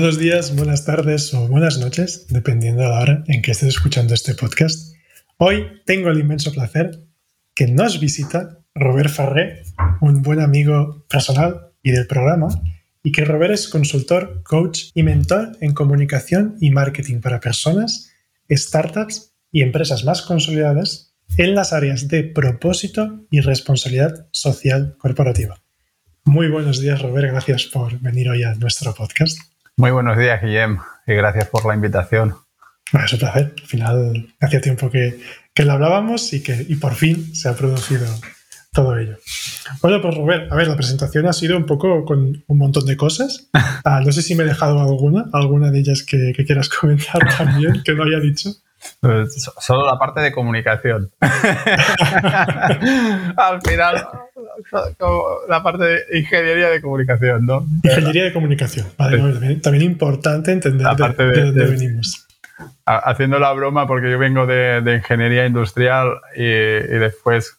Buenos días, buenas tardes o buenas noches, dependiendo de la hora en que estés escuchando este podcast. Hoy tengo el inmenso placer que nos visita Robert Farré, un buen amigo personal y del programa, y que Robert es consultor, coach y mentor en comunicación y marketing para personas, startups y empresas más consolidadas en las áreas de propósito y responsabilidad social corporativa. Muy buenos días, Robert. Gracias por venir hoy a nuestro podcast. Muy buenos días, Guillem, y gracias por la invitación. es un placer. Al final, hacía tiempo que, que lo hablábamos y que y por fin se ha producido todo ello. Bueno, pues Robert, a ver, la presentación ha sido un poco con un montón de cosas. Ah, no sé si me he dejado alguna, alguna de ellas que, que quieras comentar también, que no haya dicho. Pues, solo la parte de comunicación. Al final, la parte de ingeniería de comunicación, ¿no? Ingeniería de comunicación. Vale, también, importante entender de, dónde venimos. Haciendo la broma, porque yo vengo de, ingeniería industrial y, después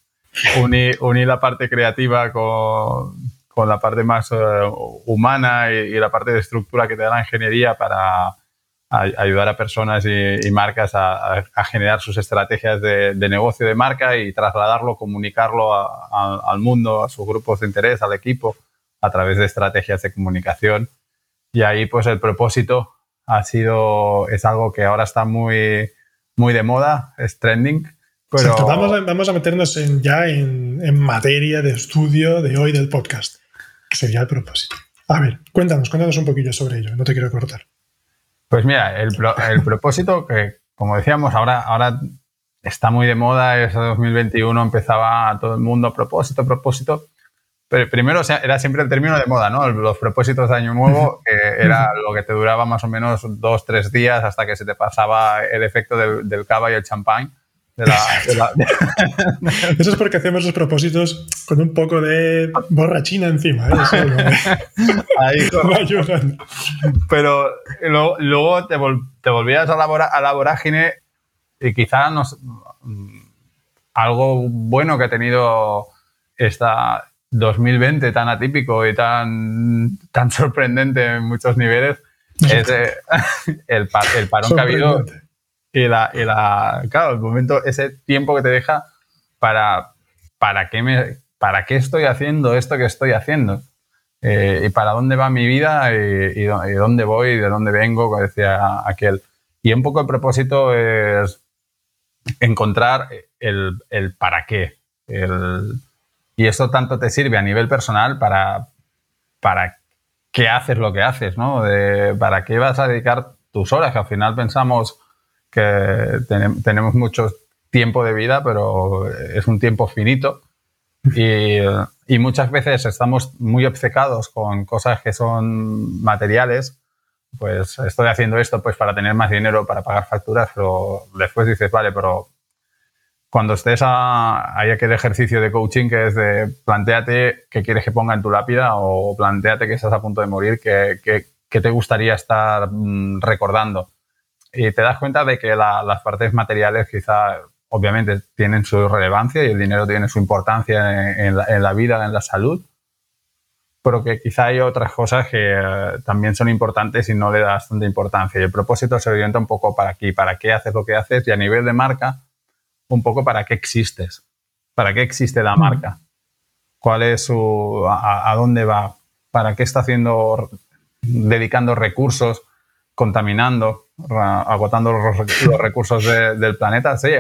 uní, la parte creativa con, con la parte más eh, humana y, la parte de estructura que te da la ingeniería para ayudar a personas y, marcas a, generar sus estrategias de, negocio de marca y trasladarlo, comunicarlo al mundo, a sus grupos de interés, al equipo, a través de estrategias de comunicación. Y ahí pues el propósito ha sido, es algo que ahora está muy, muy de moda, es trending. Pero... vamos, a, vamos a meternos en, ya en, en materia de estudio de hoy del podcast, que sería el propósito. A ver, cuéntanos, cuéntanos un poquillo sobre ello, no te quiero cortar. Pues mira, el, el propósito que, como decíamos, ahora, ahora está muy de moda, ese 2021 empezaba todo el mundo propósito, propósito. Pero primero era siempre el término de moda, ¿no? Los propósitos de Año Nuevo, que era lo que te duraba más o menos dos, tres días hasta que se te pasaba el efecto del, del cava y el champán. Eso es porque hacemos los propósitos con un poco de borrachina encima. ¿eh? Ahí Pero luego, te, volvías a la, a la vorágine y quizá algo bueno que ha tenido esta 2020 tan atípico y tan, tan sorprendente en muchos niveles es eh, el, el parón que ha habido y la, claro, el momento, ese tiempo que te deja para, para, qué, me, para qué estoy haciendo esto que estoy haciendo. Eh, y para dónde va mi vida y, dónde voy y de dónde vengo, como decía aquel. Y un poco el propósito es encontrar el, el para qué. El, y eso tanto te sirve a nivel personal para, para qué haces lo que haces, ¿no? De, para qué vas a dedicar tus horas, que al final pensamos que tenemos mucho tiempo de vida, pero es un tiempo finito. Y, y, muchas veces estamos muy obcecados con cosas que son materiales. Pues estoy haciendo esto pues para tener más dinero para pagar facturas, pero después dices, vale, pero cuando estés a, hay aquel ejercicio de coaching que es de planteate qué quieres que ponga en tu lápida o planteate que estás a punto de morir, que, que te gustaría estar mm, recordando y te das cuenta de que las partes materiales quizá obviamente tienen su relevancia y el dinero tiene su importancia en, la, vida, en la salud, pero que quizá hay otras cosas que eh, también son importantes y no le das tanta importancia. Y el propósito se orienta un poco para aquí, para qué haces lo que haces y a nivel de marca, un poco para qué existes, para qué existe la marca, cuál es su, a dónde va, para qué está haciendo, dedicando recursos, contaminando agotando los, recursos del planeta. Sí,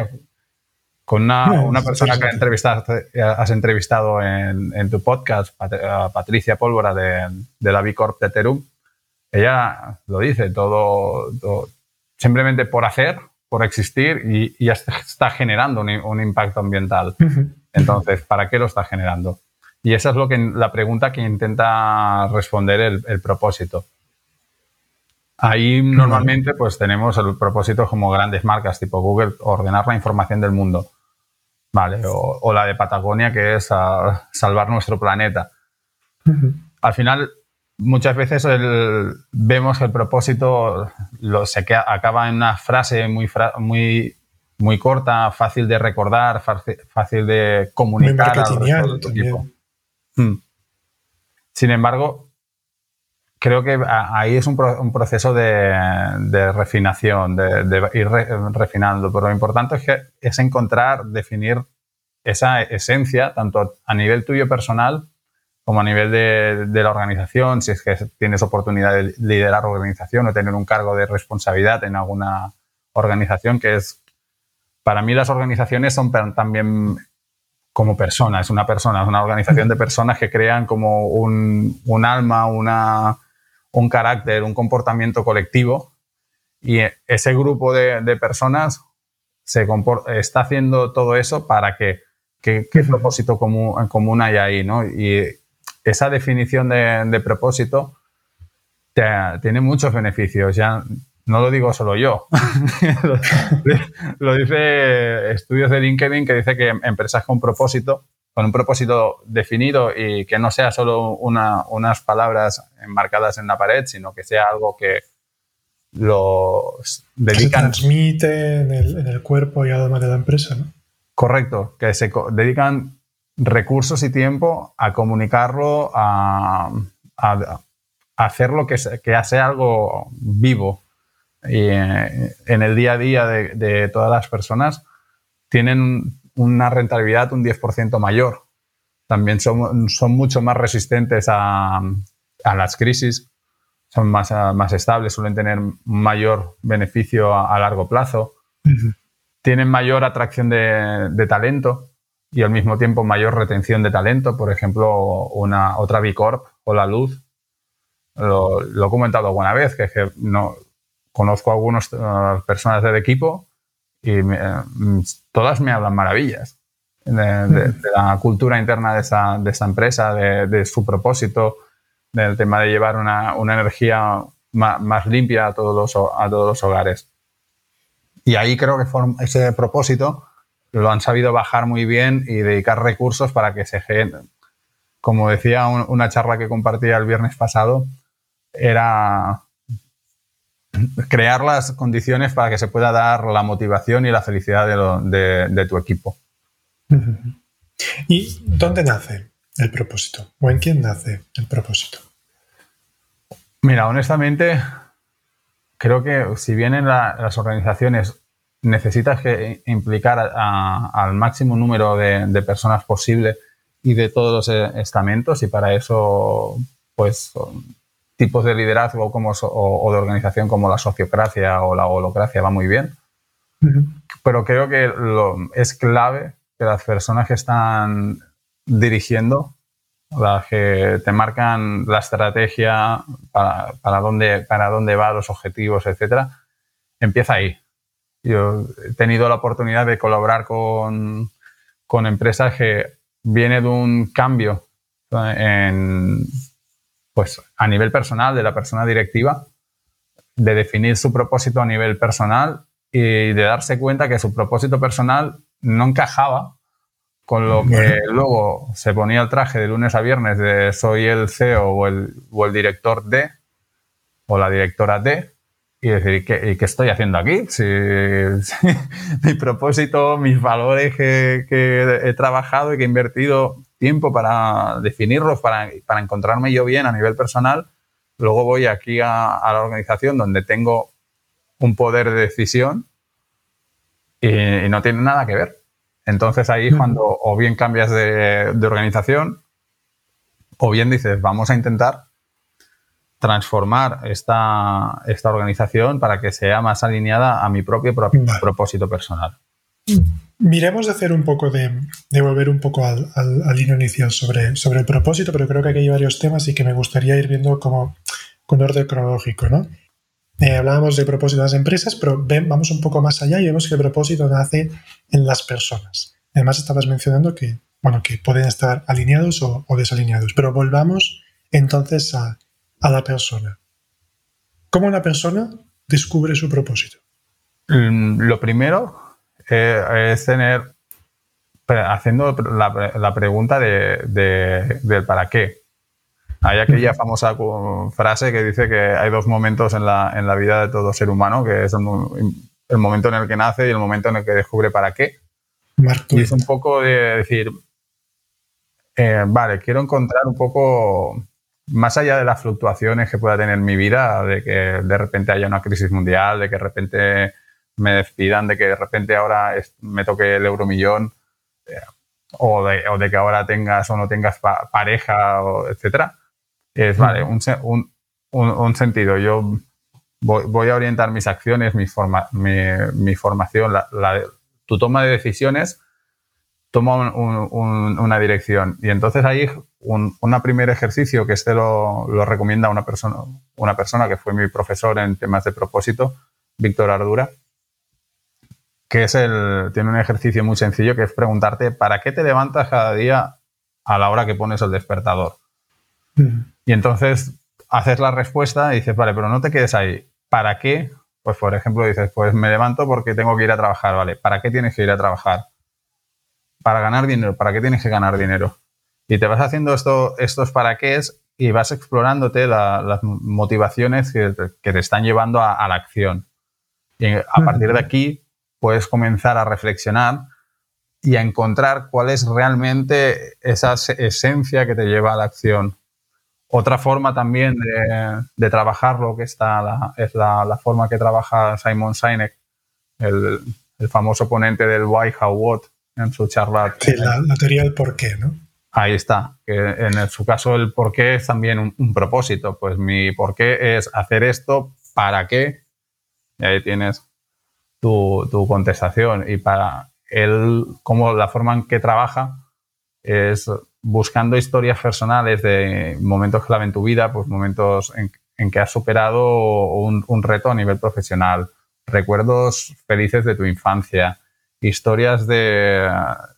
con una, persona que has entrevistado en, tu podcast, Patricia Pólvora de, la B Corp de Terum, ella lo dice, todo, simplemente por hacer, por existir y, ya está generando un, impacto ambiental. Entonces, ¿para qué lo está generando? Y esa es lo que la pregunta que intenta responder el propósito. Ahí normalmente pues tenemos el propósito como grandes marcas tipo Google, ordenar la información del mundo, ¿vale? O, la de Patagonia que es salvar nuestro planeta. Al final, muchas veces vemos que el propósito lo, se acaba en una frase muy, muy, muy corta, fácil de recordar, fácil, de comunicar al equipo. Hmm. Sin embargo, creo que ahí es un, proceso de, refinación, de, ir refinando, pero lo importante es, que, es encontrar, definir esa esencia, tanto a nivel tuyo personal como a nivel de, la organización, si es que tienes oportunidad de liderar organización o tener un cargo de responsabilidad en alguna organización, que es, para mí las organizaciones son también como personas, una persona, es una organización de personas que crean como un, un alma, una, un carácter, un comportamiento colectivo y ese grupo de, personas se está haciendo todo eso para que, qué propósito común, común hay ahí, ¿no? Y esa definición de, propósito tiene muchos beneficios. Ya no lo digo solo yo. lo, lo, dice estudios de LinkedIn que dice que empresas con propósito con un propósito definido y que no sea solo unas palabras enmarcadas en la pared, sino que sea algo que los dedican. se transmite en el, cuerpo y además de la empresa, ¿no? Correcto, que se dedican recursos y tiempo a comunicarlo, a, hacerlo que, que hace algo vivo. Y eh, en el día a día de, de todas las personas tienen una rentabilidad un 10% mayor. También son, son, mucho más resistentes a, a las crisis, son más, más, estables, suelen tener mayor beneficio a, largo plazo, tienen mayor atracción de, de, talento y al mismo tiempo mayor retención de talento. Por ejemplo, una, otra Bicorp o La Luz, lo, he comentado alguna vez, que, que no, conozco a algunas uh, personas del equipo y mm, todas me hablan maravillas de, la cultura interna de esta, de esta empresa, de, su propósito, del tema de llevar una, una energía más, limpia a todos, los, a todos los hogares. Y ahí creo que ese propósito lo han sabido bajar muy bien y dedicar recursos para que se generen. Como decía una charla que compartía el viernes pasado, era crear las condiciones para que se pueda dar la motivación y la felicidad de, tu equipo. ¿Y dónde nace el propósito? ¿O en quién nace el propósito? Mira, honestamente, creo que si bien en las organizaciones necesitas que implicar al máximo número de, personas posible y de todos los estamentos, y para eso, pues, tipos de liderazgo como, o, de organización como la sociocracia o la holocracia va muy bien. Pero creo que lo, es clave que las personas que están dirigiendo, las que te marcan la estrategia para, para, dónde, para dónde va, los objetivos, etcétera, empieza ahí. Yo he tenido la oportunidad de colaborar con, con empresas que viene de un cambio en, pues a nivel personal de la persona directiva, de definir su propósito a nivel personal y de darse cuenta que su propósito personal no encajaba con lo que luego se ponía el traje de lunes a viernes de soy el CEO o el, o el director de o la directora de y decir, ¿qué, ¿qué estoy haciendo aquí? Si, mi propósito, mis valores que, que, he trabajado y que he invertido tiempo para definirlos, para, para encontrarme yo bien a nivel personal, luego voy aquí a, a, la organización donde tengo un poder de decisión y, y no tiene nada que ver. Entonces ahí es cuando o bien cambias de, de organización o bien dices, vamos a intentar transformar esta, esta organización para que sea más alineada a mi propio, propósito personal. Miremos de hacer un poco de, volver un poco al, al, inicial sobre, el propósito, pero creo que aquí hay varios temas y que me gustaría ir viendo como con orden cronológico, ¿no? Eh, hablábamos de propósito de las empresas, pero vamos un poco más allá y vemos que el propósito nace en las personas. Además, estabas mencionando que, bueno, que pueden estar alineados o, desalineados, pero volvamos entonces a, a la persona. ¿Cómo una persona descubre su propósito? Mm, lo primero eh, es tener, haciendo la, pregunta de, del para qué. Hay aquella famosa frase que dice que hay dos momentos en la, en la vida de todo ser humano, que es el, momento en el que nace y el momento en el que descubre para qué. y es un poco de decir, eh, vale, quiero encontrar un poco, más allá de las fluctuaciones que pueda tener mi vida, de que de repente haya una crisis mundial, de que de repente me despidan, de que de repente ahora me toque el euromillón, eh, o, de, o, de, que ahora tengas o no tengas pareja, o etcétera es, vale, un, un, un, sentido. Yo voy, voy, a orientar mis acciones, mi, forma, mi, mi formación, la, la, tu toma de decisiones toma una dirección. Y entonces ahí un, primer ejercicio que este lo, lo, recomienda una persona, una persona que fue mi profesor en temas de propósito, Víctor Ardura, que es el, tiene un ejercicio muy sencillo que es preguntarte, ¿para qué te levantas cada día a la hora que pones el despertador? Y entonces haces la respuesta y dices, vale, pero no te quedes ahí. ¿Para qué? Pues, por ejemplo, dices, pues me levanto porque tengo que ir a trabajar, ¿vale? ¿Para qué tienes que ir a trabajar? Para ganar dinero. ¿Para qué tienes que ganar dinero? Y te vas haciendo esto, estos para qué y vas explorándote las motivaciones que, te están llevando a, la acción. Y a partir de aquí puedes comenzar a reflexionar y a encontrar cuál es realmente esa esencia que te lleva a la acción. Otra forma también de, trabajarlo, que está es la, forma que trabaja Simon Sinek, el, famoso ponente del Why, How, What, en su charla. Sí, la, teoría del por qué, ¿no? Ahí está. Que en su caso el por qué es también un, propósito. Pues mi por qué es hacer esto, ¿para qué? Y ahí tienes tu, tu contestación. Y para él, como la forma en que trabaja es buscando historias personales de momentos clave en tu vida, pues momentos en, que has superado un, reto a nivel profesional, recuerdos felices de tu infancia, historias de,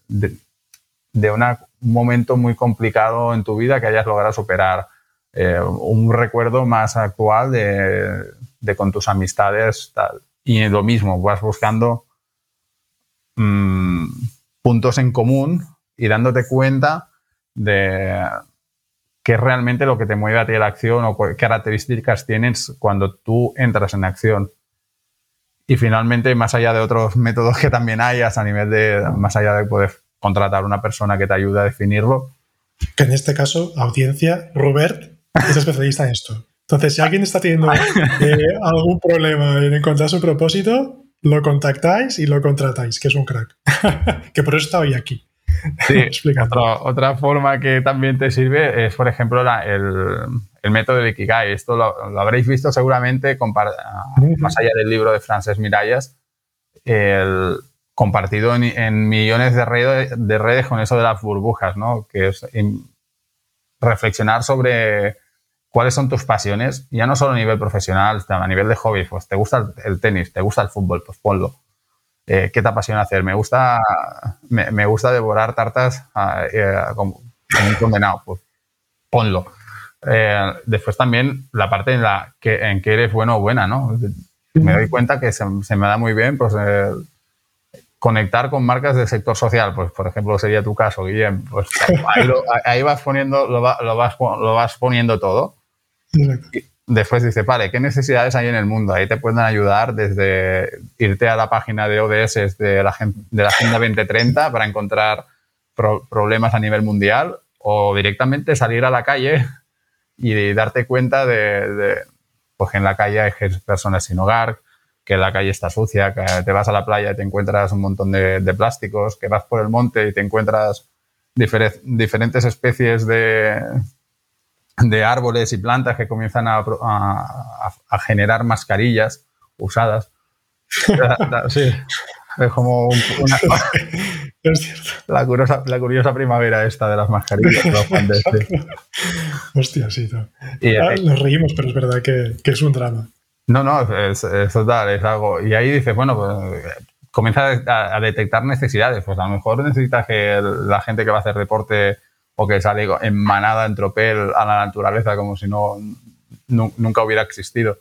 de, un momento muy complicado en tu vida que hayas logrado superar, eh, un recuerdo más actual de, con tus amistades, tal. Y lo mismo, vas buscando mm, puntos en común y dándote cuenta de qué es realmente lo que te mueve a ti la acción o qué características tienes cuando tú entras en acción. Y finalmente, más allá de otros métodos que también hayas a nivel de, más allá de poder contratar una persona que te ayude a definirlo. Que en este caso, audiencia, Robert es especialista en esto. Entonces, si alguien está teniendo eh, algún problema en encontrar su propósito, lo contactáis y lo contratáis, que es un crack. que por eso está hoy aquí. Sí, otra forma que también te sirve es, por ejemplo, el, método de Ikigai. Esto lo, habréis visto seguramente más allá del libro de Frances Miralles, el, compartido en, millones de redes, de redes con eso de las burbujas, ¿no? que es reflexionar sobre cuáles son tus pasiones, ya no solo a nivel profesional, a nivel de hobby, pues te gusta el tenis, te gusta el fútbol, pues ponlo eh, ¿qué te apasiona hacer? Me gusta, me, gusta devorar tartas ah, eh, un condenado, pues ponlo. Eh, después también la parte en la que, en que eres bueno o buena, ¿no? Me doy cuenta que se, me da muy bien, pues conectar con marcas del sector social, pues por ejemplo sería tu caso, Guillem, pues ahí, vas poniendo, lo, vas, lo vas poniendo todo después dice, vale, ¿qué necesidades hay en el mundo? Ahí te pueden ayudar desde irte a la página de ODS de la, Agenda 2030 para encontrar problemas a nivel mundial o directamente salir a la calle y darte cuenta de, pues que en la calle hay personas sin hogar, que la calle está sucia, que te vas a la playa y te encuentras un montón de, plásticos, que vas por el monte y te encuentras diferentes especies de, de árboles y plantas que comienzan a, generar mascarillas usadas. sí, es como una, La, curiosa, la curiosa primavera esta de las mascarillas. Hostia, sí. Y, ah, nos reímos, pero es verdad que, es un drama. No, no, es, es, total, es algo. Y ahí dices, bueno, pues comienza a, a, detectar necesidades. Pues a lo mejor necesitas que la gente que va a hacer deporte o que sale en manada, en tropel a la naturaleza como si no, nunca hubiera existido.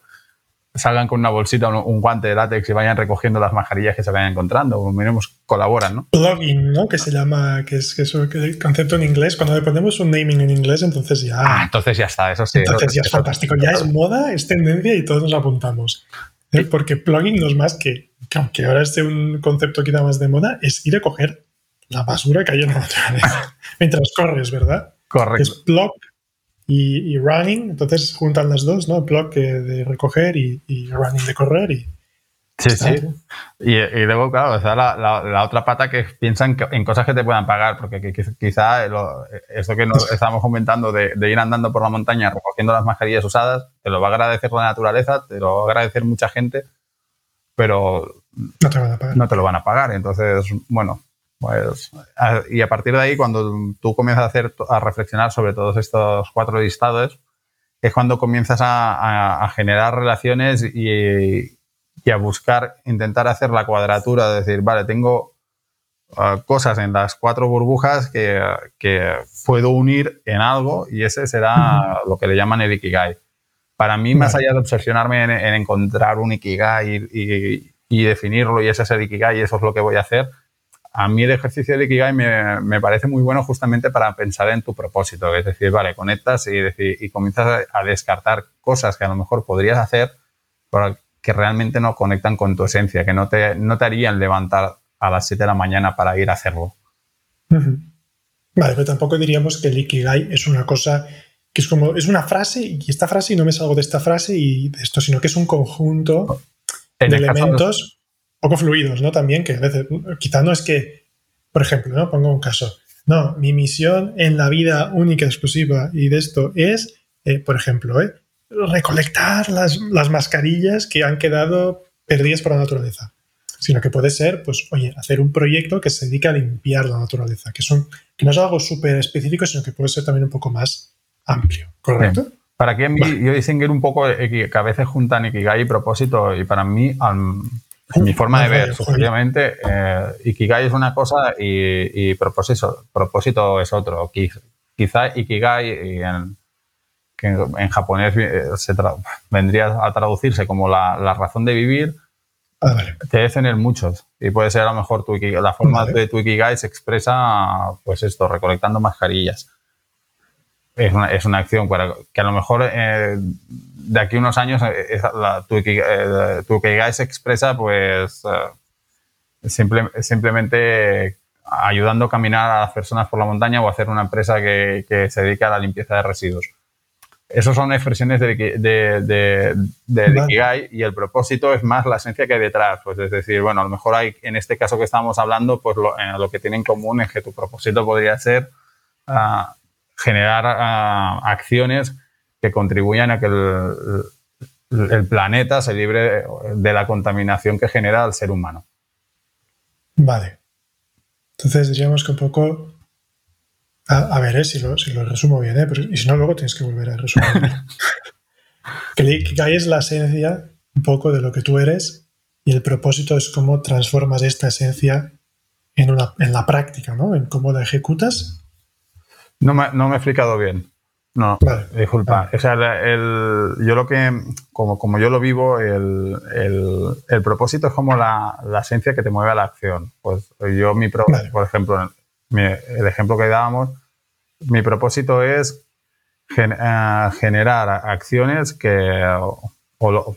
salgan con una bolsita, un, un, guante de látex y vayan recogiendo las mascarillas que se vayan encontrando. O colaboran, ¿no? Plugin, ¿no? Que se llama, que es, que es el concepto en inglés. Cuando le ponemos un naming en inglés, entonces ya. Ah, entonces ya está, eso sí. Entonces ya es fantástico. Ya es moda, es tendencia y todos nos apuntamos. ¿Eh? Porque plugin no es más que, aunque ahora esté un concepto quizá más de moda, es ir a coger la basura que hay en la naturaleza mientras corres, ¿verdad? Correcto. Es plug y, running, entonces juntan las dos, ¿no? Plug de recoger y, running de correr y... Sí, sí. Y, luego, claro, la, la, otra pata que piensan en cosas que te puedan pagar, porque quizá esto que nos estamos comentando de, ir andando por la montaña recogiendo las mascarillas usadas, te lo va a agradecer la naturaleza, te lo va a agradecer mucha gente, pero no te, van a pagar. no te lo van a pagar. Entonces, bueno, pues, y a partir de ahí, cuando tú comienzas a, hacer, a reflexionar sobre todos estos cuatro listados, es cuando comienzas a, generar relaciones y, a buscar, intentar hacer la cuadratura, de decir, vale, tengo uh, cosas en las cuatro burbujas que, puedo unir en algo y ese será lo que le llaman el Ikigai. Para mí, más allá de obsesionarme en, encontrar un Ikigai y, y, definirlo y ese es el Ikigai y eso es lo que voy a hacer, a mí el ejercicio de Ikigai me, parece muy bueno justamente para pensar en tu propósito. Es decir, vale, conectas y, y comienzas a, descartar cosas que a lo mejor podrías hacer, pero que realmente no conectan con tu esencia, que no te, no te harían levantar a las 7 de la mañana para ir a hacerlo. Vale, pero tampoco diríamos que el Ikigai es una cosa que es como, es una frase y esta frase y no me salgo de esta frase y de esto, sino que es un conjunto de elementos poco fluidos, ¿no? También que a veces, quizá no es que, por ejemplo, ¿no? Pongo un caso. No, mi misión en la vida única, exclusiva y de esto es, eh, por ejemplo, ¿eh? recolectar las, mascarillas que han quedado perdidas por la naturaleza. Sino que puede ser, pues, oye, hacer un proyecto que se dedica a limpiar la naturaleza, que, son, que no es algo súper específico, sino que puede ser también un poco más amplio, ¿correcto? Para que yo distinguir un poco que a veces juntan Ikigai y propósito, y para mí, mi forma de ver, subjetivamente, eh, Ikigai es una cosa y, propósito, propósito es otro. Quizá Ikigai en, que en, japonés eh, se vendría a traducirse como la, razón de vivir, ah, te debe tener muchos. Y puede ser a lo mejor tu, la forma de tu Ikigai se expresa, pues esto, recolectando mascarillas. Es una, es una acción que a lo mejor eh, de aquí a unos años eh, la, tu, eh, se expresa pues eh, simplemente ayudando a caminar a las personas por la montaña o hacer una empresa que, se dedica a la limpieza de residuos. Esas son expresiones de, de, Ikigai y el propósito es más la esencia que hay detrás. Pues es decir, bueno, a lo mejor hay, en este caso que estamos hablando, pues lo, lo que tiene en común es que tu propósito podría ser ah, generar acciones que contribuyan a que el, planeta se libre de la contaminación que genera el ser humano. Vale. Entonces diríamos que un poco... A, ver, eh, si, lo, resumo bien, eh, y si no, luego tienes que volver a resumir. que el es la esencia un poco de lo que tú eres y el propósito es cómo transformas esta esencia en, una, en la práctica, ¿no? En cómo la ejecutas. No no me he explicado bien. No, disculpa. O sea, el, yo lo que, como, como yo lo vivo, el, el, propósito es como la, la, esencia que te mueve a la acción. Pues yo, mi por ejemplo, el ejemplo que dábamos, mi propósito es eh, generar acciones que, o,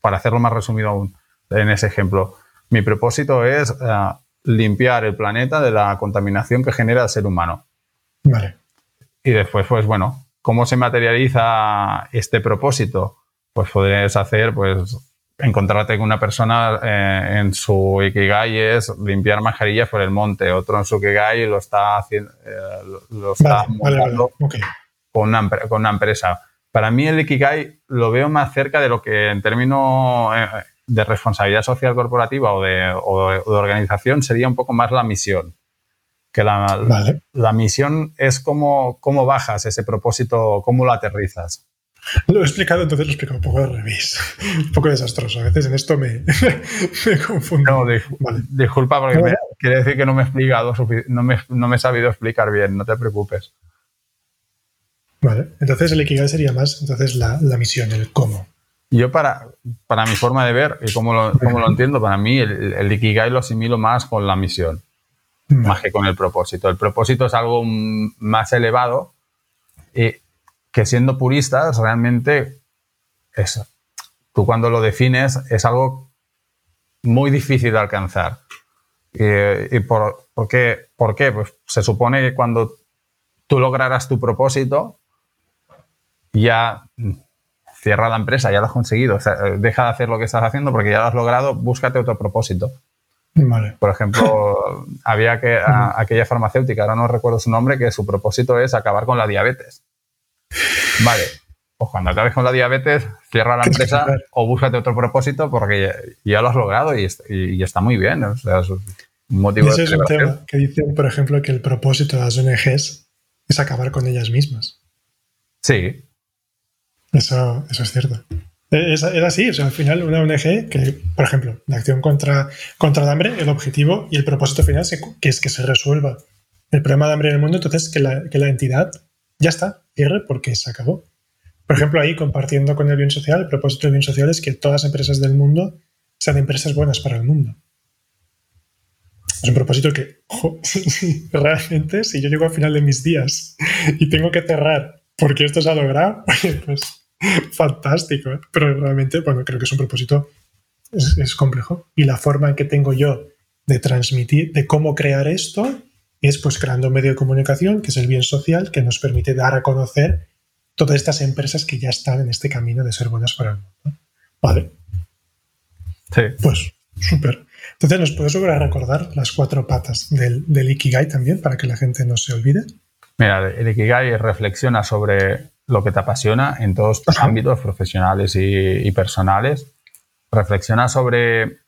para hacerlo más resumido aún, en ese ejemplo, mi propósito es eh, limpiar el planeta de la contaminación que genera el ser humano. Vale. Y después, pues bueno, ¿cómo se materializa este propósito? Pues podrías hacer, pues, encontrarte con una persona eh, en su Ikigai es limpiar mascarillas por el monte, otro en su Ikigai lo está haciendo, eh, lo está montando con, una, con una empresa. Para mí el Ikigai lo veo más cerca de lo que en términos eh, de responsabilidad social corporativa o de, o de organización sería un poco más la misión que la, la misión es cómo, cómo bajas ese propósito, cómo lo aterrizas. Lo he explicado, entonces lo he explicado un poco al revés. Un poco desastroso. A veces en esto me, me confundo. No, disculpa, porque quiere decir que no me he explicado, no me, no me he sabido explicar bien, no te preocupes. Vale, entonces el Ikigai sería más entonces la, la misión, el cómo. Yo para, para mi forma de ver y como lo, como lo entiendo, para mí el, el, Ikigai lo asimilo más con la misión, más que con el propósito. El propósito es algo más elevado y que siendo puristas realmente es, tú cuando lo defines es algo muy difícil de alcanzar. ¿Y, por, por, qué? por, qué? Pues se supone que cuando tú lograrás tu propósito, ya cierra la empresa, ya lo has conseguido. deja de hacer lo que estás haciendo porque ya lo has logrado, búscate otro propósito. Por ejemplo, había que, aquella farmacéutica, ahora no recuerdo su nombre, que su propósito es acabar con la diabetes. Vale, pues cuando acabes con la diabetes, cierra la empresa o búscate otro propósito porque ya, lo has logrado y, está muy bien. O sea, es un motivo Ese es un tema que dicen, por ejemplo, que el propósito de las ONGs es acabar con ellas mismas. Sí. Eso, eso es cierto. Es, así, o sea, al final una ONG que, por ejemplo, la acción contra, contra el hambre, el objetivo y el propósito final que es que se resuelva el problema de hambre en el mundo, entonces que la, que la entidad ya está, cierre porque se acabó. Por ejemplo, ahí compartiendo con el bien social, el propósito del bien social es que todas las empresas del mundo sean empresas buenas para el mundo. Es un propósito que, ojo, realmente, si yo llego al final de mis días y tengo que cerrar porque esto se ha logrado, pues fantástico. ¿eh? Pero realmente, bueno, creo que es un propósito, es, es complejo. Y la forma en que tengo yo de transmitir, de cómo crear esto, es pues creando un medio de comunicación, que es el bien social, que nos permite dar a conocer todas estas empresas que ya están en este camino de ser buenas para el mundo. Vale. Sí. Pues súper. Entonces, ¿nos puedes volver a recordar las cuatro patas del, del, Ikigai también para que la gente no se olvide? Mira, el Ikigai reflexiona sobre lo que te apasiona en todos tus ámbitos profesionales y, personales. Reflexiona sobre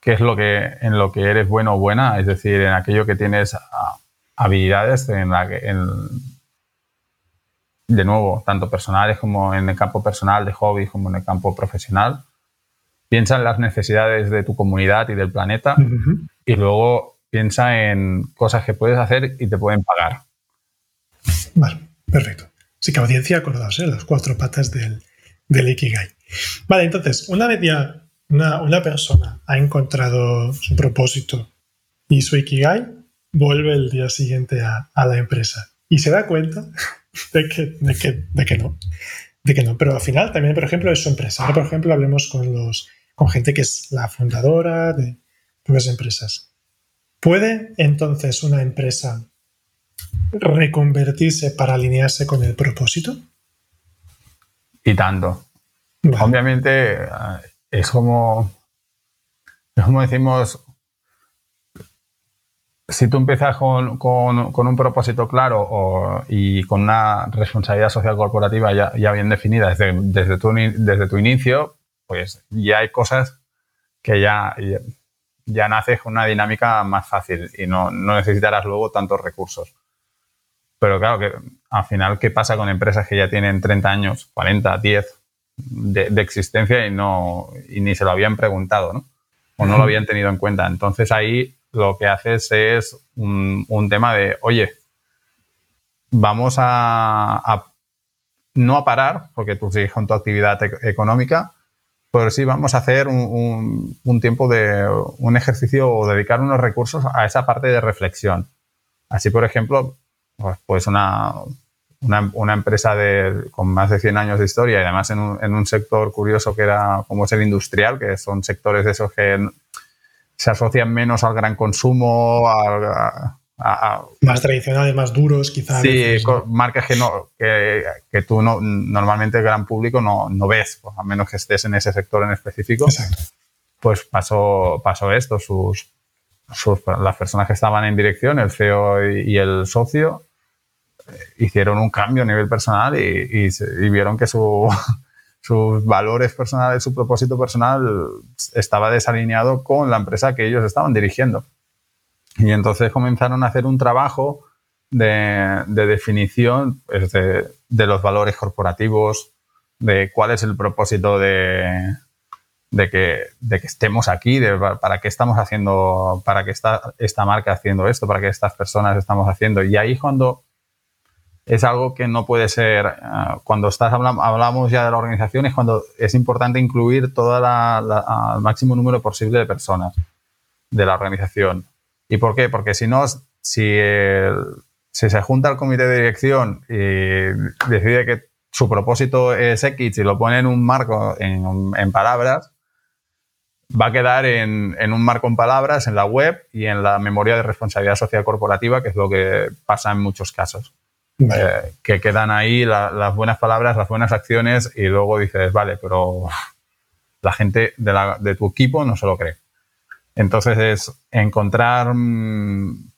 qué es lo que en lo que eres bueno o buena, es decir, en aquello que tienes habilidades en la que en, de nuevo, tanto personales como en el campo personal, de hobby, como en el campo profesional. Piensa en las necesidades de tu comunidad y del planeta y luego piensa en cosas que puedes hacer y te pueden pagar. Vale, perfecto. Así que audiencia, acordaos, ¿eh? las cuatro patas del, del Ikigai. Vale, entonces, una vez ya una, una persona ha encontrado su propósito y su Ikigai, vuelve el día siguiente a, la empresa y se da cuenta de que, de que, de que no. De que no. Pero al final también, por ejemplo, es su empresa. por ejemplo, hablemos con, los, con gente que es la fundadora de las empresas. ¿Puede entonces una empresa reconvertirse para alinearse con el propósito? Y tanto. Obviamente eh, es como, es como decimos, si tú empiezas con, un propósito claro y con una responsabilidad social corporativa ya, bien definida desde, desde, tu, desde tu inicio, pues ya hay cosas que ya, ya, naces con una dinámica más fácil y no, necesitarás luego tantos recursos. Pero claro, que al final, ¿qué pasa con empresas que ya tienen 30 años, 40, 10 de, de existencia y, no, y ni se lo habían preguntado, ¿no? O no lo habían tenido en cuenta. Entonces ahí lo que haces es un, tema de, oye, vamos a, no a parar, porque tú sigues con tu actividad económica, pero sí vamos a hacer un, tiempo de un ejercicio o dedicar unos recursos a esa parte de reflexión. Así, por ejemplo, pues una, una, empresa de, con más de 100 años de historia y además en un, en un sector curioso que era como ser industrial, que son sectores de esos que se asocian menos al gran consumo, a, más tradicionales, más duros, quizás. Sí, marcas que, no, que, tú no, normalmente el gran público no, no ves, pues, a menos que estés en ese sector en específico. Exacto. Pues pasó, pasó esto, sus, las personas que estaban en dirección, el CEO y, el socio, hicieron un cambio a nivel personal y, y vieron que su, sus valores personales, su propósito personal estaba desalineado con la empresa que ellos estaban dirigiendo. Y entonces comenzaron a hacer un trabajo de, definición pues, de, los valores corporativos, de cuál es el propósito de, que, de que, estemos aquí, de para qué estamos haciendo, para qué está esta marca haciendo esto, para qué estas personas estamos haciendo. Y ahí cuando es algo que no puede ser, ah, cuando estás hablamos ya de la organización, es cuando es importante incluir todo el máximo número posible de personas de la organización. ¿Y por qué? Porque si no, si, se junta el comité de dirección y decide que su propósito es X y lo pone en un marco, en, palabras, va a quedar en, un marco en palabras en la web y en la memoria de responsabilidad social corporativa, que es lo que pasa en muchos casos. Eh, que quedan ahí las buenas palabras, las buenas acciones y luego dices, vale, pero la gente de, tu equipo no se lo cree. Entonces es encontrar mm,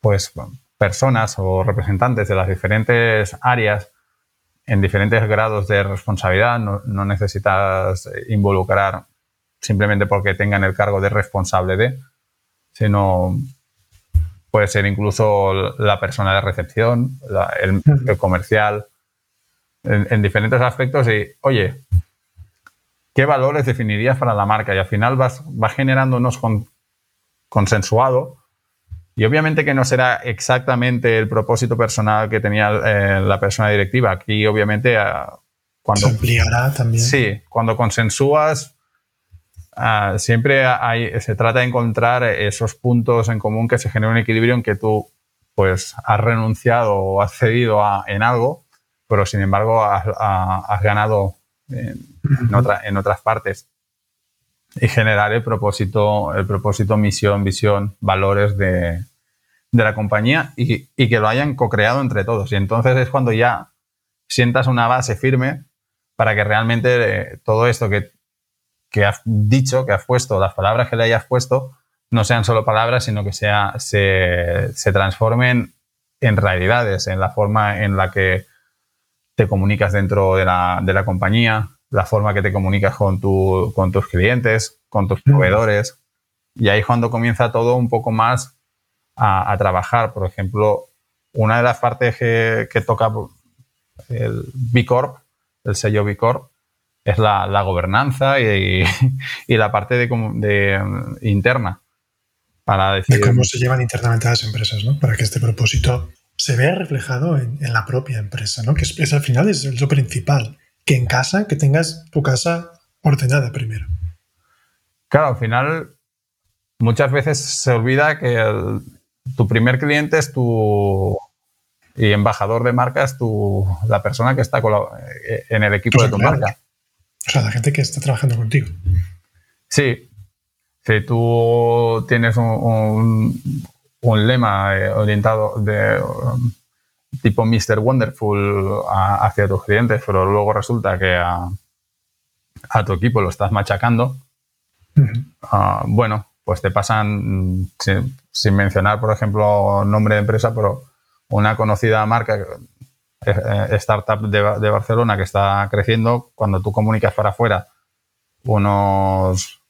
pues personas o representantes de las diferentes áreas en diferentes grados de responsabilidad. No, no, necesitas involucrar simplemente porque tengan el cargo de responsable de, sino Puede ser incluso la persona de recepción, el, comercial, en, diferentes aspectos. Y, oye, ¿qué valores definirías para la marca? Y al final vas, vas generando unos consensuado. Y obviamente que no será exactamente el propósito personal que tenía eh, la persona directiva. Aquí, obviamente, cuando. Se ampliará también. Sí, cuando consensúas Ah, siempre se trata de encontrar esos puntos en común que se genere un equilibrio en que tú pues has renunciado o has cedido en algo, pero sin embargo has, ganado en, otras partes y generar el propósito, el propósito, misión, visión, valores de, la compañía y, que lo hayan co-creado entre todos. Y entonces es cuando ya sientas una base firme para que realmente eh, todo esto que que has dicho, que has puesto, las palabras que le hayas puesto, no sean solo palabras, sino que sea, se, transformen en realidades, en la forma en la que te comunicas dentro de la, de la compañía, la forma que te comunicas con, tu, con tus clientes, con tus proveedores. Y ahí es cuando comienza todo un poco más a, trabajar. Por ejemplo, una de las partes que, que toca el B Corp, el sello B Corp, es la, gobernanza y, la parte de, interna. Para decir, de cómo se llevan internamente las empresas, ¿no? Para que este propósito se vea reflejado en, la propia empresa, ¿no? Que es, al final es lo principal. Que en casa, que tengas tu casa ordenada primero. Claro, al final muchas veces se olvida que tu primer cliente es tu y embajador de marca es tu, la persona que está eh, en el equipo pues de tu marca. O sea, la gente que está trabajando contigo. Sí. Si tú tienes un, lema eh, orientado de um, tipo Mr. Wonderful hacia tus clientes, pero luego resulta que a, tu equipo lo estás machacando, ah, bueno, pues te pasan, sin, mencionar, por ejemplo, nombre de empresa, pero una conocida marca startup de, Barcelona que está creciendo, cuando tú comunicas para afuera unos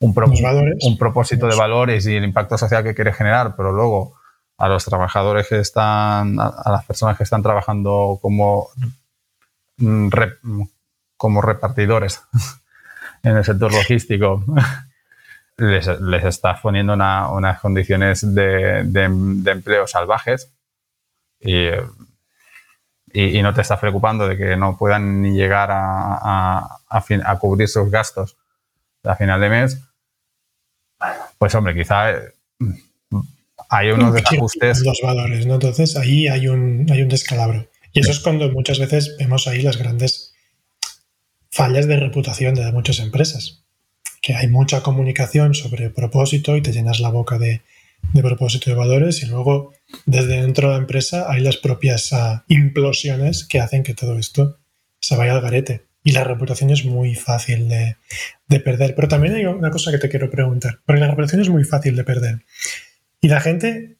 un, un propósito de valores y el impacto social que quieres generar, pero luego a los trabajadores que están, a, las personas que están trabajando como, como repartidores en el sector logístico, les, les estás poniendo unas condiciones de, de, empleo salvajes y y, no te estás preocupando de que no puedan ni llegar a, a, cubrir sus gastos a final de mes, pues hombre, quizá eh, hay unos desajustes. Los valores, ¿no? Entonces ahí hay un, hay un descalabro. Y eso es cuando muchas veces vemos ahí las grandes fallas de reputación de muchas empresas. Que hay mucha comunicación sobre propósito y te llenas la boca de, de propósito de valores y luego desde dentro de la empresa hay las propias ah, implosiones que hacen que todo esto se vaya al garete. Y la reputación es muy fácil de, perder. Pero también hay una cosa que te quiero preguntar, porque la reputación es muy fácil de perder. Y la gente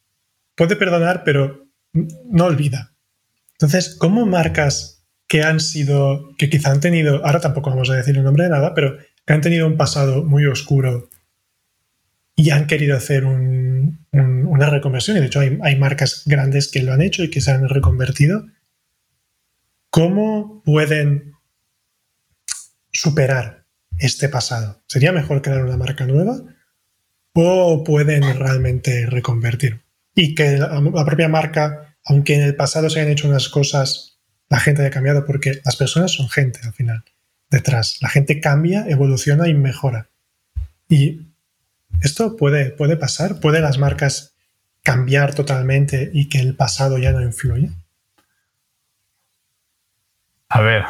puede perdonar, pero no olvida. Entonces, ¿cómo marcas que han sido, que quizá han tenido, ahora tampoco vamos a decir el nombre de nada, pero que han tenido un pasado muy oscuro y han querido hacer una reconversión. Y de hecho hay, marcas grandes que lo han hecho y que se han reconvertido. ¿Cómo pueden superar este pasado? ¿Sería mejor crear una marca nueva? ¿O pueden realmente reconvertir? Y que la, propia marca aunque en el pasado se hayan hecho unas cosas, la gente haya cambiado, porque las personas son gente al final, detrás. La gente cambia, evoluciona y mejora. Y esto puede, puede pasar, puede las marcas cambiar totalmente y que el pasado ya no influya. A ver,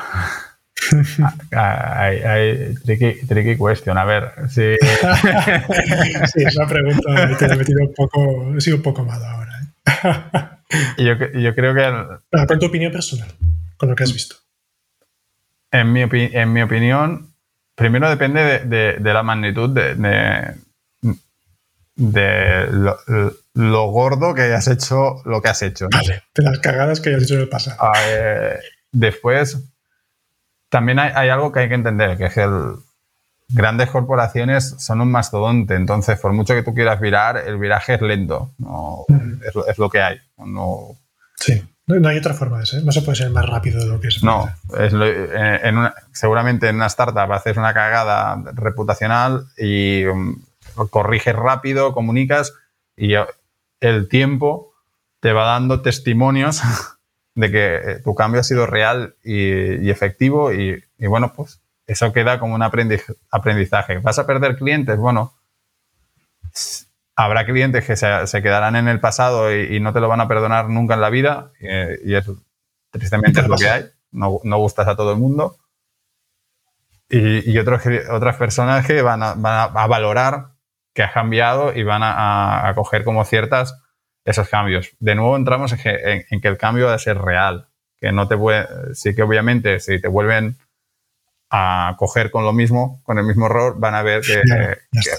hay, hay tricky, tricky, question. A ver, sí. sí, esa pregunta te he metido un poco, he sido un poco malo ahora. ¿eh? Yo, yo, creo que. con tu opinión personal, con lo que has visto. En mi, en mi opinión, primero depende de, de, la magnitud de, de, lo, lo, gordo que hayas hecho lo que has hecho. Vale, de las cagadas que hayas hecho en el pasado. después, también hay, algo que hay que entender, que es que el, grandes corporaciones son un mastodonte, entonces por mucho que tú quieras virar, el viraje es lento, es, lo que hay. No, sí, no, hay otra forma de ser, no se puede ser más rápido de lo que es. No, eh, en seguramente en una startup haces una cagada reputacional y um, corriges rápido, comunicas y el tiempo te va dando testimonios de que eh, tu cambio ha sido real y, efectivo y, bueno, pues eso queda como un aprendizaje. ¿Vas a perder clientes? Bueno, habrá clientes que se, quedarán en el pasado y, no te lo van a perdonar nunca en la vida y, eso tristemente es lo que hay. No, gustas a todo el mundo. Y, otros, otras personas que van a, valorar que has cambiado y van a, a coger como ciertas esos cambios. De nuevo entramos en que, en, que el cambio debe ser real, que no te puede, sí que obviamente si te vuelven a coger con lo mismo, con el mismo error, van a ver que,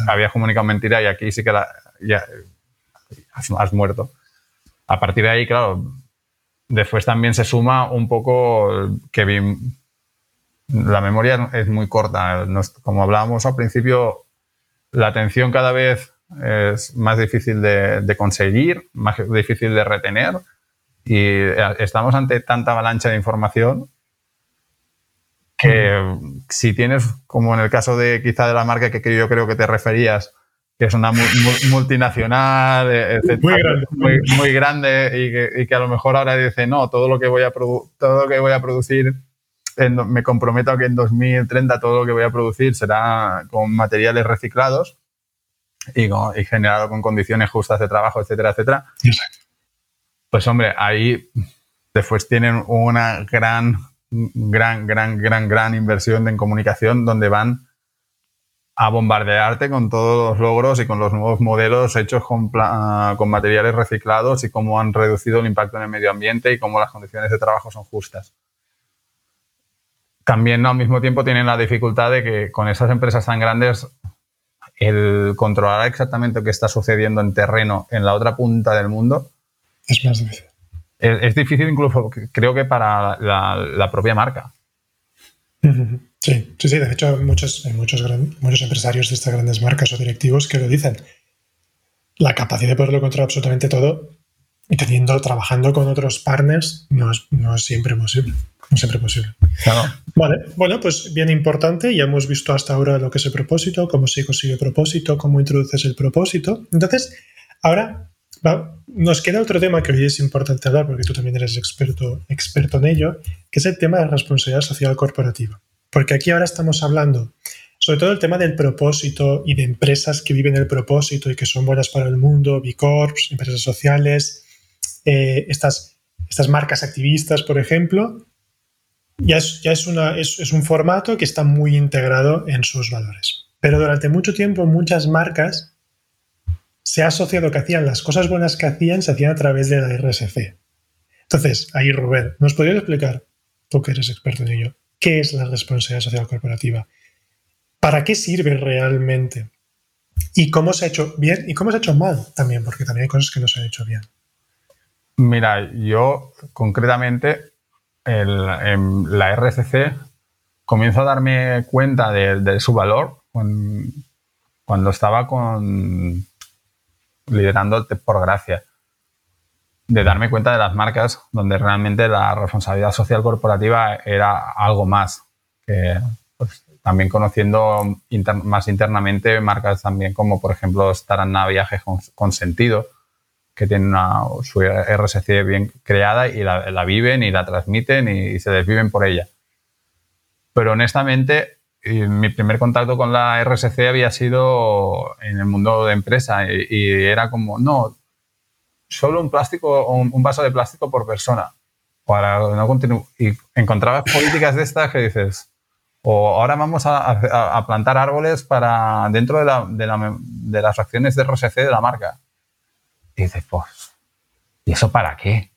habías comunicado mentira y aquí sí que ya has, muerto. A partir de ahí, claro, después también se suma un poco que la memoria es muy corta. como hablábamos al principio, la atención cada vez es más difícil de, conseguir, más difícil de retener y eh, estamos ante tanta avalancha de información que si tienes, como en el caso de quizá de la marca que yo creo que te referías, que es una multinacional, eh, muy, grande, y, que, a lo mejor ahora dice, no, todo lo que voy a, todo lo que voy a producir, me comprometo a que en 2030 todo lo que voy a producir será con materiales reciclados y, generado con condiciones justas de trabajo, etcétera, etcétera. Pues hombre, ahí después tienen una gran, gran, gran, gran, gran inversión en comunicación donde van a bombardearte con todos los logros y con los nuevos modelos hechos con, con, materiales reciclados y cómo han reducido el impacto en el medio ambiente y cómo las condiciones de trabajo son justas. También al mismo tiempo tienen la dificultad de que con esas empresas tan grandes el controlar exactamente lo que está sucediendo en terreno en la otra punta del mundo es más difícil. Es, difícil incluso, creo que para la, propia marca. Sí, sí, sí. De hecho, hay muchos, muchos, muchos empresarios de estas grandes marcas o directivos que lo dicen. La capacidad de poderlo controlar absolutamente todo y teniendo, trabajando con otros partners, no es, no es siempre posible. No siempre posible. Vale, bueno, pues bien importante. Ya hemos visto hasta ahora lo que es el propósito, cómo se consigue el propósito, cómo introduces el propósito. Entonces, ahora nos queda otro tema que hoy es importante hablar, porque tú también eres experto, experto en ello, que es el tema de responsabilidad social corporativa. Porque aquí ahora estamos hablando sobre todo el tema del propósito y de empresas que viven el propósito y que son buenas para el mundo, B Corps, empresas sociales, eh, estas, estas marcas activistas, por ejemplo, ya, es, ya es, un formato que está muy integrado en sus valores. Pero durante mucho tiempo muchas marcas se ha asociado que hacían las cosas buenas que hacían, se hacían a través de la RSC. Entonces, ahí Rubén, ¿nos podrías explicar, tú que eres experto en ello, qué es la responsabilidad social corporativa? ¿Para qué sirve realmente? ¿Y cómo se ha hecho bien y cómo se ha hecho mal también? Porque también hay cosas que no se han hecho bien. Mira, yo concretamente en la RCC comienzo a darme cuenta de, su valor cuando, estaba con, liderando por Gracia. De darme cuenta de las marcas donde realmente la responsabilidad social corporativa era algo más. Que, pues, también conociendo más internamente marcas también como por ejemplo Staranna Viajes con Sentido, que tienen una, su RSC bien creada y la, viven y la transmiten y, se desviven por ella. Pero honestamente, mi primer contacto con la RSC había sido en el mundo de empresa y, era como, no, solo un plástico, un, un vaso de plástico por persona. Para no y encontrabas políticas de estas que dices, o ahora vamos a, plantar árboles para dentro de, las acciones de RSC de la marca. Y dices, pues, ¿y eso para qué?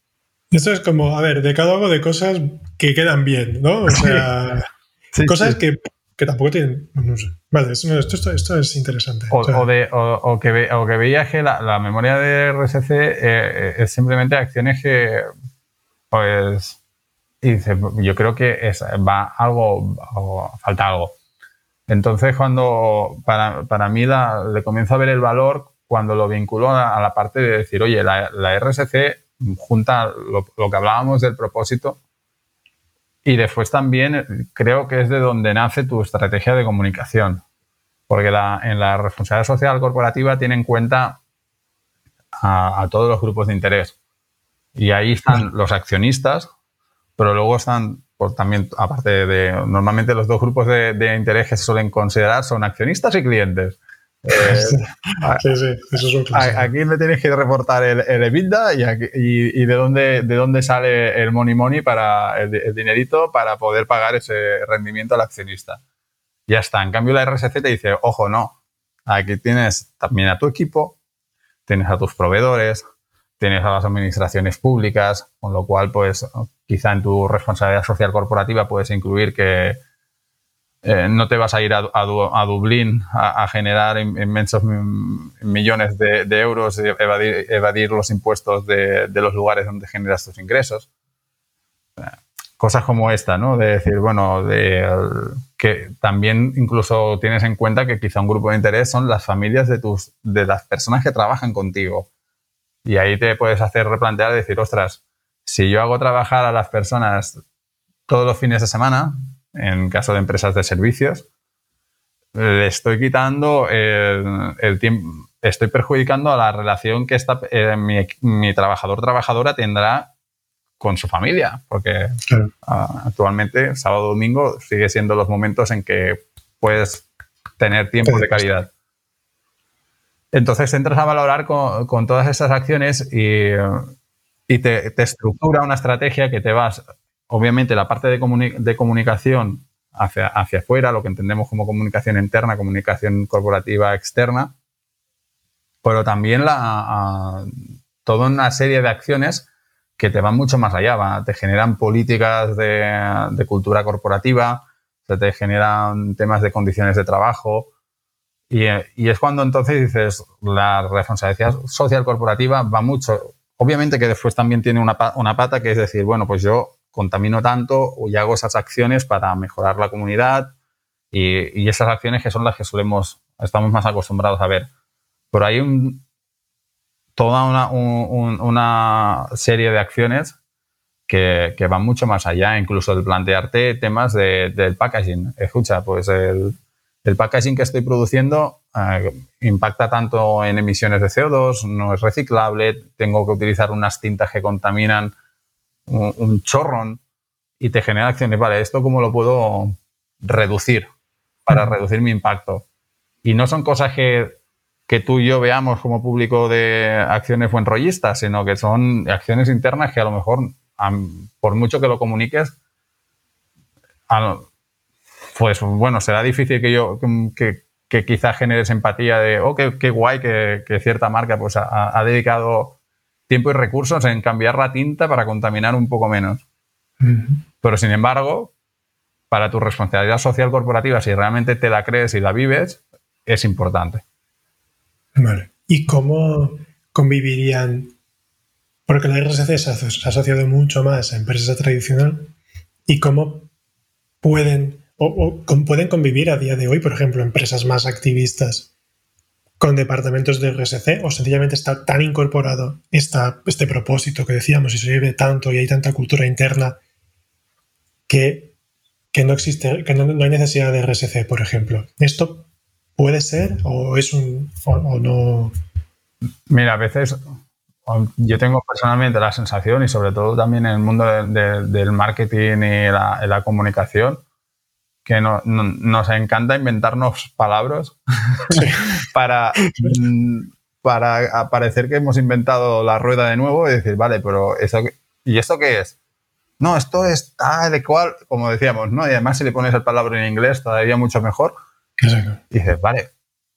Esto es como, a ver, decálogo de cosas que quedan bien, ¿no? O sea, cosas Que, tampoco tienen. No sé. Vale, esto, esto, es interesante. O, de, que, veías que la, memoria de RSC eh, eh, es simplemente acciones que, pues, y dice, yo creo que es, va algo, falta algo. Entonces, cuando para, para mí le comienzo a ver el valor cuando lo vinculo a, la parte de decir, oye, la, la RSC junta lo, lo, que hablábamos del propósito y después también creo que es de donde nace tu estrategia de comunicación. Porque la, en la responsabilidad social corporativa tiene en cuenta a, a todos los grupos de interés. Y ahí están los accionistas, pero luego están también, aparte de, normalmente los dos grupos de, interés que se suelen considerar son accionistas y clientes. Eh, sí, sí, eso es un Aquí me tienes que reportar el, el EBITDA y, de, dónde, de dónde sale el money money para el, dinerito para poder pagar ese rendimiento al accionista. Ya está. En cambio, la RSC te dice, ojo, no. Aquí tienes también a tu equipo, tienes a tus proveedores, tienes a las administraciones públicas, con lo cual, pues, quizá en tu responsabilidad social corporativa puedes incluir que eh, no te vas a ir a, Dublín a, generar inmensos millones de, euros y evadir, los impuestos de, los lugares donde generas tus ingresos. Cosas como esta, ¿no? De decir, bueno, que también incluso tienes en cuenta que quizá un grupo de interés son las familias de, tus, de las personas que trabajan contigo y ahí te puedes hacer replantear y decir, ostras, si yo hago trabajar a las personas todos los fines de semana, en caso de empresas de servicios, le estoy quitando el, tiempo, estoy perjudicando a la relación que esta, eh, mi, trabajador trabajadora tendrá con su familia, porque actualmente sábado domingo sigue siendo los momentos en que puedes tener tiempo de calidad. Entonces entras a valorar con, todas esas acciones y, te, estructura una estrategia que te vas, obviamente, la parte de, comunicación hacia, hacia afuera, lo que entendemos como comunicación interna, comunicación corporativa externa, pero también la, toda una serie de acciones que te van mucho más allá, te generan políticas de, de cultura corporativa, se te generan temas de condiciones de trabajo, y, es cuando entonces dices, la responsabilidad social corporativa va mucho. Obviamente que después también tiene una, una pata que es decir, bueno, pues yo contamino tanto y hago esas acciones para mejorar la comunidad y, y, esas acciones que son las que solemos, estamos más acostumbrados a ver. Pero hay un, toda una, una serie de acciones que, que, van mucho más allá, incluso de plantearte temas de, del packaging. Escucha, pues el, el packaging que estoy produciendo eh, impacta tanto en emisiones de CO2, no es reciclable, tengo que utilizar unas tintas que contaminan un, chorrón y te genera acciones. Vale, ¿esto cómo lo puedo reducir para reducir mi impacto? Y no son cosas que, que tú y yo veamos como público de acciones buenrollistas, sino que son acciones internas que a lo mejor, por mucho que lo comuniques, pues bueno, será difícil que yo, que, que quizás generes empatía de, oh, qué, guay que, cierta marca pues ha, dedicado tiempo y recursos en cambiar la tinta para contaminar un poco menos. Pero sin embargo, para tu responsabilidad social corporativa, si realmente te la crees y la vives, es importante. Vale. ¿Y cómo convivirían? Porque la RSC se ha asociado mucho más a empresas tradicional. ¿Y cómo pueden o, pueden convivir a día de hoy, por ejemplo, empresas más activistas con departamentos de RSC o sencillamente está tan incorporado esta, este propósito que decíamos y se vive tanto y hay tanta cultura interna que, que no existe, que no, hay necesidad de RSC, por ejemplo. ¿Esto puede ser o es un o, no? Mira, a veces yo tengo personalmente la sensación y sobre todo también en el mundo del marketing y la, comunicación que nos encanta inventarnos palabras para, mm, para parecer que hemos inventado la rueda de nuevo y decir, vale, pero eso, ¿y esto qué es? No, esto es tal y cual, como decíamos, ¿no? Y además si le pones el palabra en inglés todavía mucho mejor. Y dices, vale,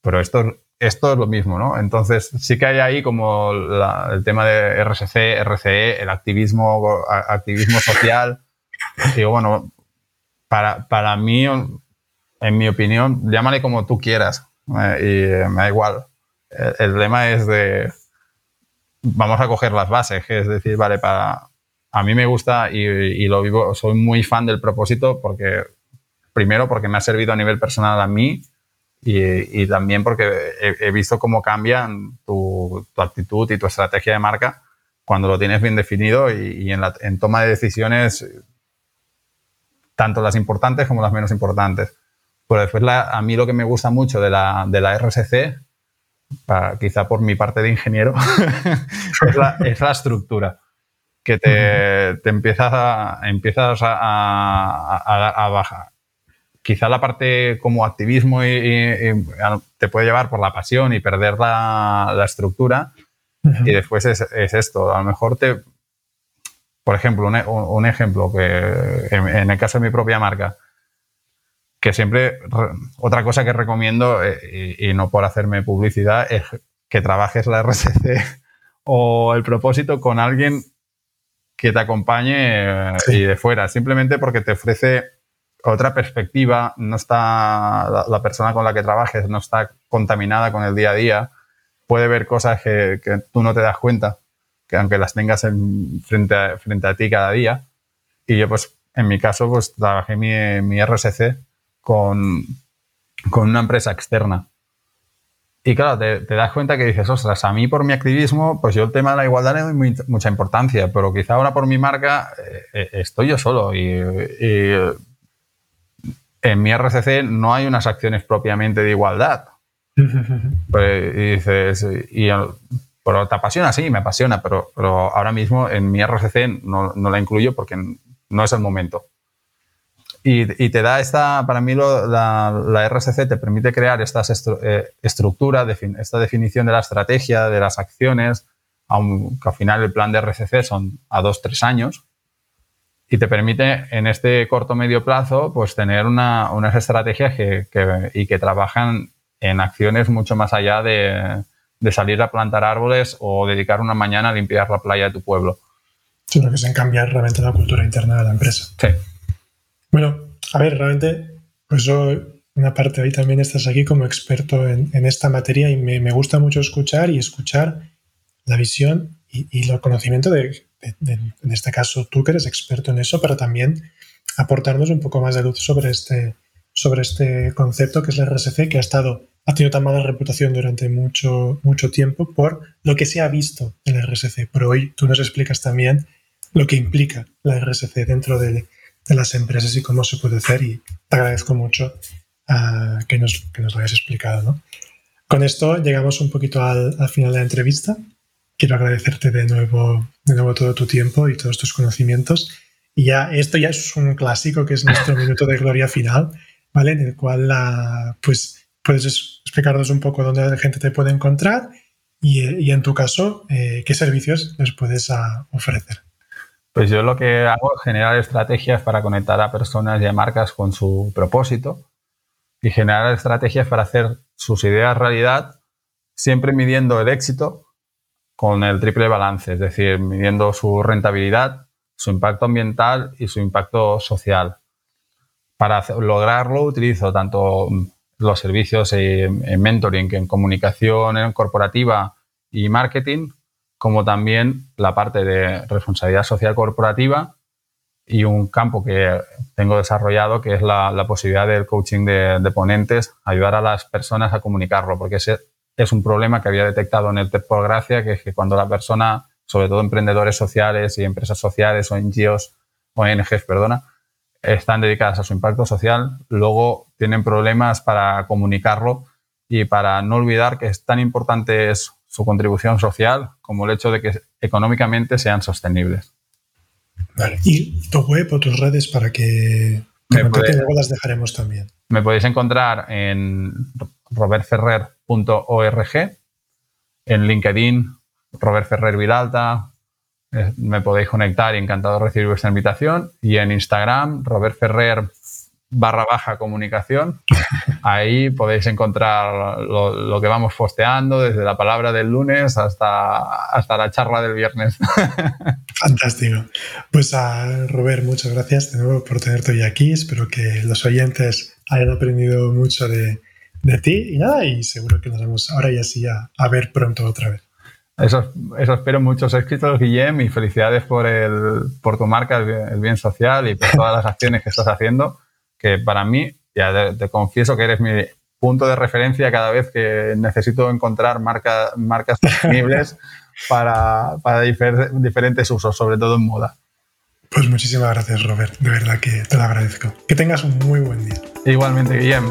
pero esto esto es lo mismo, ¿no? Entonces, sí que hay ahí como el tema de RSC, RCE, el activismo, activismo social. Digo, bueno, para, para mí, en mi opinión, llámale como tú quieras eh, y me da igual. El, el, lema es de, vamos a coger las bases, es decir, vale, para, a mí me gusta y, y lo vivo, soy muy fan del propósito porque, primero, porque me ha servido a nivel personal a mí y, también porque he, visto cómo cambian tu, actitud y tu estrategia de marca cuando lo tienes bien definido y, en, la, en, toma de decisiones, tanto las importantes como las menos importantes. Pero después a mí lo que me gusta mucho de la, de la RSC, quizá por mi parte de ingeniero, es, la, es, la, estructura que te, te empiezas, a, empiezas a, a, a, bajar, quizá la parte como activismo y, te puede llevar por la pasión y perder la, estructura. Y después es, esto. A lo mejor te. Por ejemplo, un, ejemplo que en, el caso de mi propia marca, que siempre. Otra cosa que recomiendo, eh, y, no por hacerme publicidad, es que trabajes la RSC o el propósito con alguien que te acompañe eh, y de fuera, simplemente porque te ofrece otra perspectiva, no está la, persona con la que trabajes no está contaminada con el día a día, puede ver cosas que, tú no te das cuenta, que aunque las tengas frente, a, frente a ti cada día. Y yo, pues, en mi caso, pues trabajé mi, mi RSC con, con una empresa externa. Y claro, te, das cuenta que dices, ostras, a mí por mi activismo, pues yo el tema de la igualdad le doy mucha importancia, pero quizá ahora por mi marca eh, eh, estoy yo solo y, y en mi RCC no hay unas acciones propiamente de igualdad. Pues, y dices, y, pero te apasiona, sí, me apasiona, pero, pero ahora mismo en mi RCC no, no, la incluyo porque no es el momento. Y, y te da esta, para mí la, la, RSC te permite crear esta eh, estructura, esta definición de la estrategia, de las acciones, aunque al final el plan de RCC son a dos, tres años, y te permite en este corto medio plazo pues tener unas estrategias que, y que trabajan en acciones mucho más allá de, salir a plantar árboles o dedicar una mañana a limpiar la playa de tu pueblo. Sí, que es en cambiar realmente la cultura interna de la empresa. Sí. Bueno, a ver, realmente, pues yo, una parte ahí también estás aquí como experto en, esta materia y me, gusta mucho escuchar y escuchar la visión y, y el conocimiento de en este caso tú que eres experto en eso, pero también aportarnos un poco más de luz sobre este, sobre este concepto que es la RSC, que ha estado ha tenido tan mala reputación durante mucho, mucho tiempo por lo que se ha visto en la RSC. Pero hoy tú nos explicas también lo que implica la RSC dentro de, las empresas y cómo se puede hacer y te agradezco mucho ah, que, nos, que nos lo hayas explicado. ¿no? Con esto llegamos un poquito al, al final de la entrevista quiero agradecerte de nuevo, de nuevo todo tu tiempo y todos tus conocimientos. Y ya, esto ya es un clásico que es nuestro minuto de gloria final, ¿vale? En el cual la, pues, puedes explicarnos un poco dónde la gente te puede encontrar y, y en tu caso, eh, qué servicios les puedes ah, ofrecer. Pues yo lo que hago es generar estrategias para conectar a personas y a marcas con su propósito y generar estrategias para hacer sus ideas realidad, siempre midiendo el éxito con el triple balance, es decir, midiendo su rentabilidad, su impacto ambiental y su impacto social. Para lograrlo utilizo tanto los servicios en mentoring, en comunicación corporativa y marketing, como también la parte de responsabilidad social corporativa y un campo que tengo desarrollado que es la, posibilidad del coaching de, de, ponentes, ayudar a las personas a comunicarlo, porque ese es un problema que había detectado en el TEP por Gracia, que es que cuando la persona, sobre todo emprendedores sociales y empresas sociales o NGOs, ONGs, perdona, están dedicadas a su impacto social, luego tienen problemas para comunicarlo y para no olvidar que es tan importante es su contribución social como el hecho de que económicamente sean sostenibles. Vale. ¿Y tu web o tus redes para que luego las dejaremos también? Me podéis encontrar en robertferrer.org, en LinkedIn, Robert Ferrer Vilalta, eh, me podéis conectar y encantado de recibir vuestra invitación, y en Instagram, Robert Ferrer barra baja comunicación. Ahí podéis encontrar lo, que vamos posteando desde la palabra del lunes hasta, hasta la charla del viernes. Fantástico. Pues a Robert, muchas gracias de nuevo por tenerte hoy aquí. Espero que los oyentes hayan aprendido mucho de, ti y nada, y seguro que nos vamos ahora y así a, ver pronto otra vez. Eso, eso espero muchos éxitos, Guillem, y felicidades por, el, por tu marca, el bien social y por todas las acciones que estás haciendo que para mí, ya te, confieso que eres mi punto de referencia cada vez que necesito encontrar marcas sostenibles para, diferentes usos, sobre todo en moda. Pues muchísimas gracias, Robert. De verdad que te lo agradezco. Que tengas un muy buen día. Igualmente, Guillem.